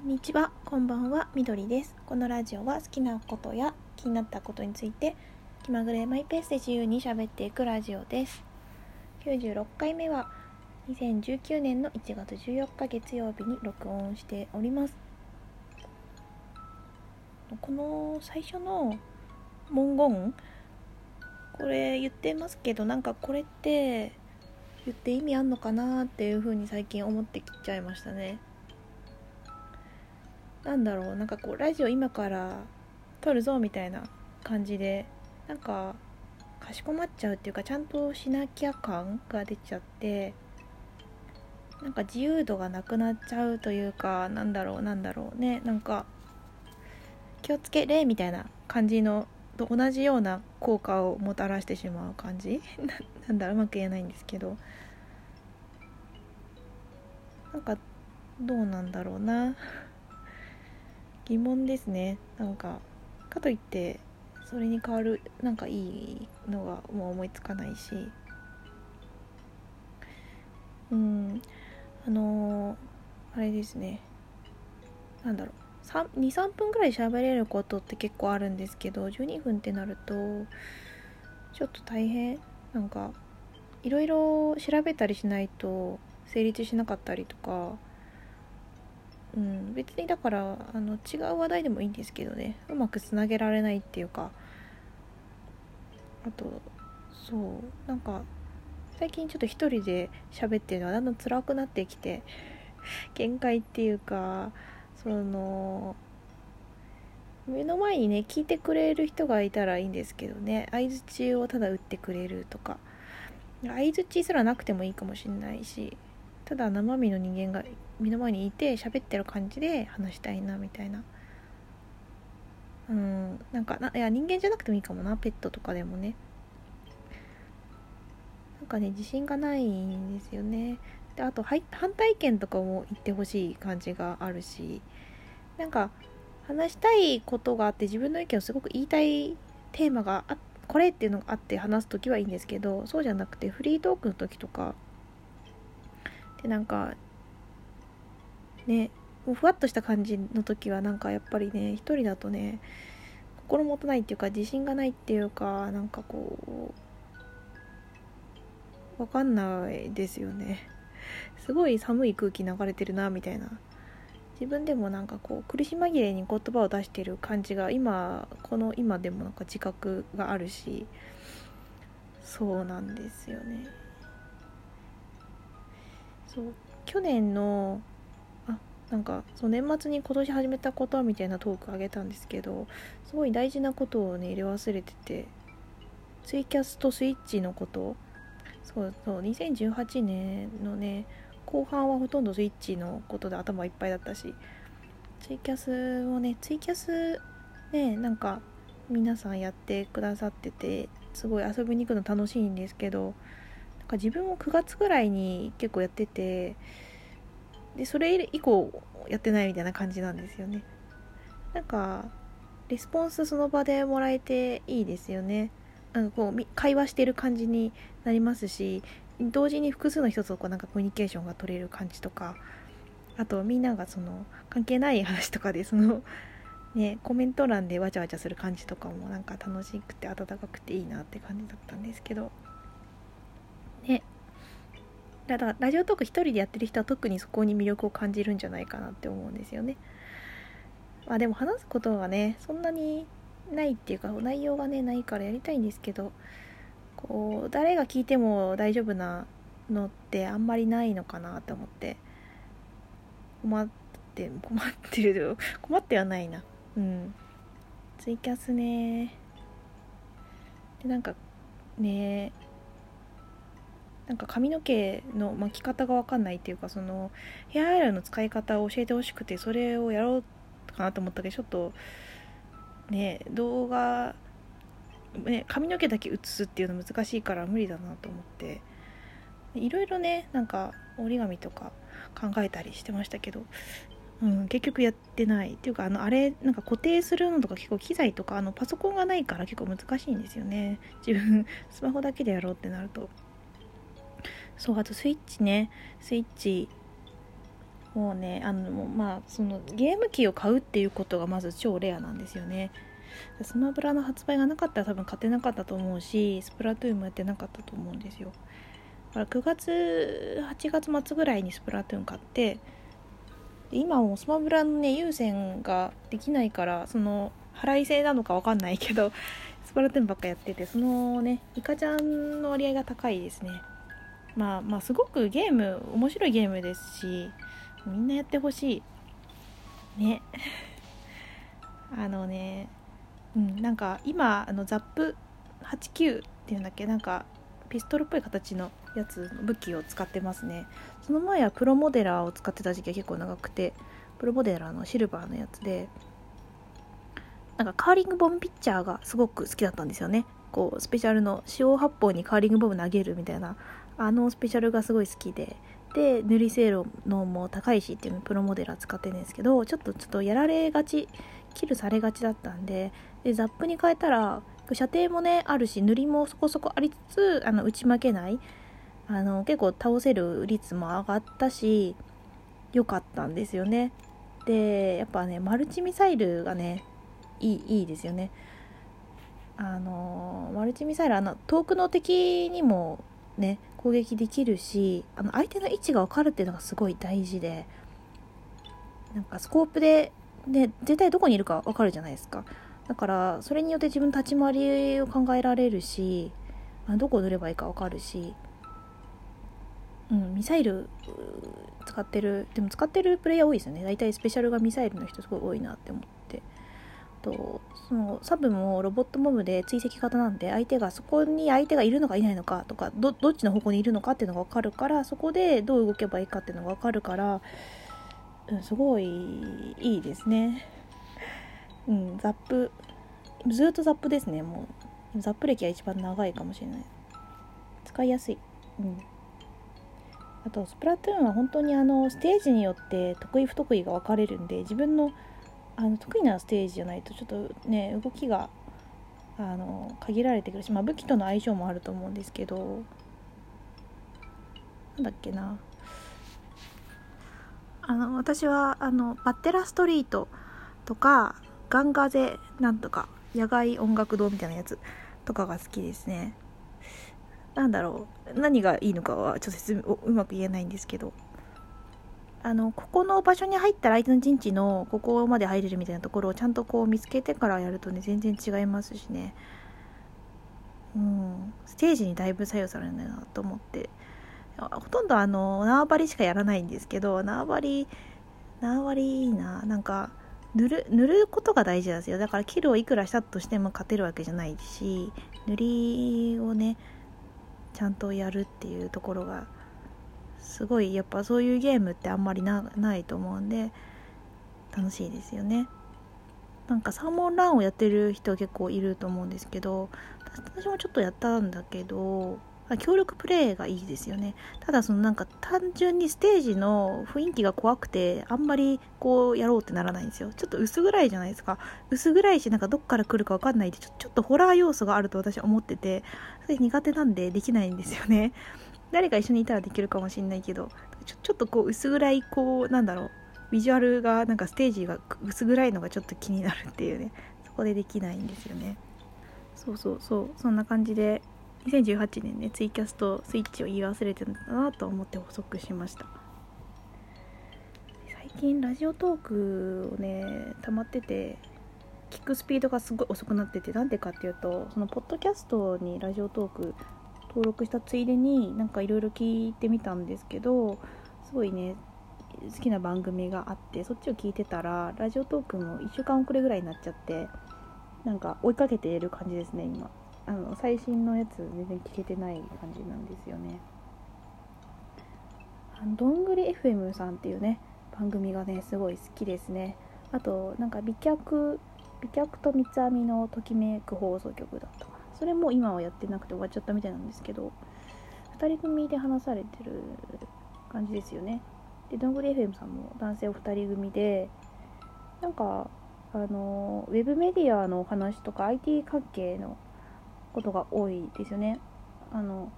こんにちは、こんばんは、みどりです。このラジオは好きなことや気になったことについて気まぐれマイペースで自由に喋っていくラジオです。96回目は2019年の1月14日月曜日に録音しております。この最初の文言これ言ってますけどなんかこれって言って意味あんのかなっていう風に最近思ってきちゃいましたね。なんだろうなんかこうラジオ今から撮るぞみたいな感じでなんかかしこまっちゃうっていうかちゃんとしなきゃ感が出ちゃってなんか自由度がなくなっちゃうというかなんだろうなんだろうね。なんか気をつけれみたいな感じのと同じような効果をもたらしてしまう感じ。なんだろううまく言えないんですけど。なんかどうなんだろうな。疑問ですね。なんかかといってそれに変わるなんかいいのがもう思いつかないし。うんあのー、あれですね。なんだろう。23分ぐらい喋れることって結構あるんですけど12分ってなるとちょっと大変。なんかいろいろ調べたりしないと成立しなかったりとかうん、別にだからあの違う話題でもいいんですけどね。うまくつなげられないっていうか。あとそうなんか最近ちょっと一人で喋ってるのはだんだん辛くなってきて限界っていうかその目の前にね聞いてくれる人がいたらいいんですけどね。相づちをただ打ってくれるとか。相づちすらなくてもいいかもしんないしただ生身の人間が目の前にいて喋ってる感じで話したいなみたいな。うんなんかないや人間じゃなくてもいいかもなペットとかでもね。なんかね自信がないんですよね。であと反対意見とかも言ってほしい感じがあるし。なんか話したいことがあって自分の意見をすごく言いたいテーマがあこれっていうのがあって話す時はいいんですけどそうじゃなくてフリートークの時とか。でなんかねもうふわっとした感じの時はなんかやっぱりね一人だとね心もとないっていうか自信がないっていうかなんかこうわかんないですよね。すごい寒い空気流れてるなみたいな。自分でもなんかこう苦し紛れに言葉を出してる感じが今この今でもなんか自覚があるしそうなんですよね。そう去年のなんかそう年末に今年始めたことみたいなトークあげたんですけどすごい大事なことをね入れ忘れててツイキャスとスイッチのこと。そうそう2018年のね後半はほとんどスイッチのことで頭いっぱいだったしツイキャスをねツイキャスねなんか皆さんやってくださっててすごい遊びに行くの楽しいんですけどか自分も9月ぐらいに結構やっててでそれ以降やってないみたいな感じなんですよね。なんかレスポンスその場でもらえていいですよね。なんかこう会話してる感じになりますし同時に複数の人とこうなんかコミュニケーションが取れる感じとかあとみんながその関係ない話とかでそのねコメント欄でわちゃわちゃする感じとかもなんか楽しくて温かくていいなって感じだったんですけど。だラジオトーク一人でやってる人は特にそこに魅力を感じるんじゃないかなって思うんですよね。まあでも話すことはねそんなにないっていうか内容がねないからやりたいんですけどこう誰が聞いても大丈夫なのってあんまりないのかなって思って。困って困ってる 困ってはないな。うん。ツイキャスね。でなんかねなんか髪の毛の巻き方が分かんないっていうかそのヘアアイロンの使い方を教えてほしくてそれをやろうかなと思ったけどちょっとね動画、ね、髪の毛だけ映すっていうの難しいから無理だなと思っていろいろねなんか折り紙とか考えたりしてましたけど、うん、結局やってないっていうかあのあれなんか固定するのとか結構機材とかあのパソコンがないから結構難しいんですよね。自分スマホだけでやろうってなると。そうあとスイッチね。スイッチもうねあのまあそのゲーム機を買うっていうことがまず超レアなんですよね。スマブラの発売がなかったら多分買ってなかったと思うしスプラトゥーンもやってなかったと思うんですよ。だから9月8月末ぐらいにスプラトゥーン買って今もスマブラのね優先ができないからその払い制なのか分かんないけどスプラトゥーンばっかやっててそのねイカちゃんの割合が高いですね。まあまあすごくゲーム面白いゲームですしみんなやってほしい。ね。あのねうんなんか今あのザップ89っていうんだっけ？なんかピストルっぽい形のやつ武器を使ってますね。その前はプロモデラーを使ってた時期は結構長くてプロモデラーのシルバーのやつでなんかカーリングボムピッチャーがすごく好きだったんですよね。こうスペシャルの四方八方にカーリングボム投げるみたいなあのスペシャルがすごい好きで。で塗り性能も高いしっていうプロモデラー使ってるんですけどちょっとちょっとやられがちキルされがちだったんで。でザップに変えたら射程もねあるし塗りもそこそこありつつあの打ち負けないあの結構倒せる率も上がったし良かったんですよね。でやっぱねマルチミサイルがねいいいいですよね。あのマルチミサイルあの遠くの敵にもね攻撃できるしあの相手の位置が分かるっていうのがすごい大事でなんかスコープでで絶対どこにいるか分かるじゃないですか。だからそれによって自分立ち回りを考えられるしどこを塗ればいいか分かるし、うん、ミサイル使ってるでも使ってるプレイヤー多いですよね。大体スペシャルがミサイルの人すごい多いなって思ってとそのサブもロボットモブで追跡型なんで相手がそこに相手がいるのかいないのかとかどっちの方向にいるのかっていうのが分かるからそこでどう動けばいいかっていうのが分かるから、うん、すごいいいですね。うん、ザップずっとザップですねもう。ザップ歴が一番長いかもしれない。使いやすい。うん。あとスプラトゥーンは本当にあのステージによって得意不得意が分かれるんで自分のあの得意なステージじゃないとちょっとね動きがあの限られてくるし、まあ、武器との相性もあると思うんですけどなんだっけな。あの私はあのバッテラストリートとかガンガゼなんとか野外音楽堂みたいなやつとかが好きですね。なんだろう。何がいいのかはちょっと説明うまく言えないんですけど。あのここの場所に入ったら相手の陣地のここまで入れるみたいなところをちゃんとこう見つけてからやるとね全然違いますしね。うん。ステージにだいぶ左右されるんだなと思って。ほとんどあの縄張りしかやらないんですけど縄張り縄張りいいな。なんか塗る塗ることが大事なんですよ。だからキルをいくらしたとしても勝てるわけじゃないし塗りをねちゃんとやるっていうところがすごいやっぱそういうゲームってあんまりないと思うんで楽しいですよね。なんかサーモンランをやってる人結構いると思うんですけど私もちょっとやったんだけど協力プレイがいいですよね。ただそのなんか単純にステージの雰囲気が怖くてあんまりこうやろうってならないんですよ。ちょっと薄暗いじゃないですか。薄暗いしなんかどっから来るか分かんないでちょちょっとホラー要素があると私は思っててそれ苦手なんでできないんですよね。誰か一緒にいたらできるかもしんないけどちょちょっとこう薄暗いこうなんだろう。ビジュアルがなんかステージが薄暗いのがちょっと気になるっていうね。そこでできないんですよね。そうそうそう。そんな感じで2018年ねツイキャスとスイッチを言い忘れてたなと思って補足しました。最近ラジオトークをね溜まってて聞くスピードがすごい遅くなっててなんでかっていうとそのポッドキャストにラジオトーク登録したついでになんかいろいろ聞いてみたんですけどすごいね好きな番組があってそっちを聞いてたらラジオトークも1週間遅れぐらいになっちゃってなんか追いかけている感じですね今。あの最新のやつ全然聞けてない感じなんですよね。どんぐり FM さんっていうね番組がねすごい好きですね。あとなんか美脚美脚と三つ編みのときめく放送局だった。かなそれも今はやってなくて終わっちゃったみたいなんですけど2人組で話されてる感じですよねでどんぐり FM さんも男性お二人組でなんかあのウェブメディアのお話とか IT 関係のことが多いですよね。あの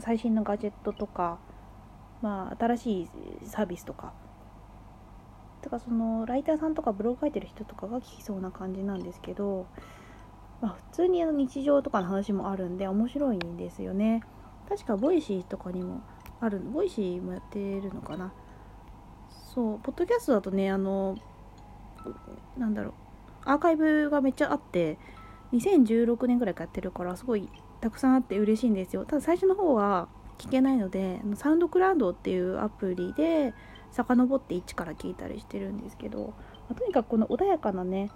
最新のガジェットとかまあ新しいサービスとかとかそのライターさんとかブログ書いてる人とかが聞きそうな感じなんですけど、まあ、普通にあの日常とかの話もあるんで面白いんですよね。確かボイシーとかにもあるボイシーもやってるのかな。そうポッドキャストだとねあのなんだろうアーカイブがめっちゃあって2016年ぐらいからやってるからすごいたくさんあって嬉しいんですよ。ただ最初の方は聞けないのでサウンドクラウドっていうアプリで遡って1から聞いたりしてるんですけど、まあ、とにかくこの穏やかなね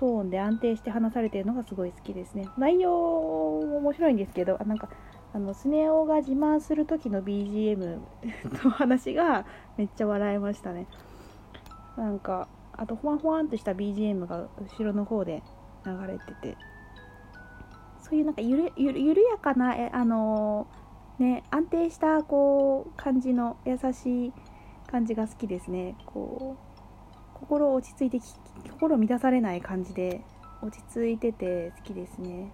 トーンで安定して話されてるのがすごい好きですね。内容も面白いんですけどあなんかあのスネ夫が自慢する時の BGM の話がめっちゃ笑いましたね。なんかあとほわほわんとした BGM が後ろの方で流れてて。そういうなんかゆるゆる緩やかなえあのー、ね安定したこう感じの優しい感じが好きですね。こう心落ち着いて心乱されない感じで落ち着いてて好きですね。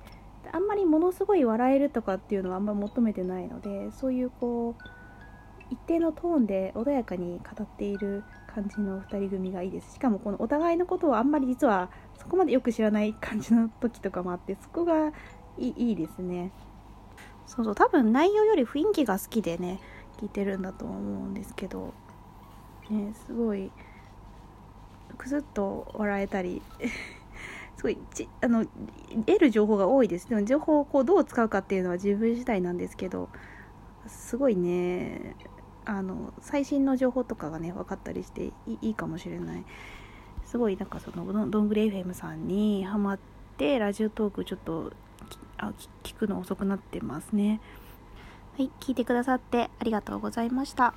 あんまりものすごい笑えるとかっていうのはあんまり求めてないのでそういうこう一定のトーンで穏やかに語っている感じの2人組がいいです。しかもこのお互いのことをあんまり実はそこまでよく知らない感じの時とかもあってそこがいいいですね。そうそう。多分内容より雰囲気が好きでね聞いてるんだと思うんですけど。ねすごいくすっと笑えたり すごいちあの得る情報が多いです。でも情報をこうどう使うかっていうのは自分次第なんですけどすごいねあの最新の情報とかがね分かったりしていいかもしれない。すごいなんかそのどんぐり FM さんにハマってラジオトークちょっとあ聞くの遅くなってますね。はい聞いてくださってありがとうございました。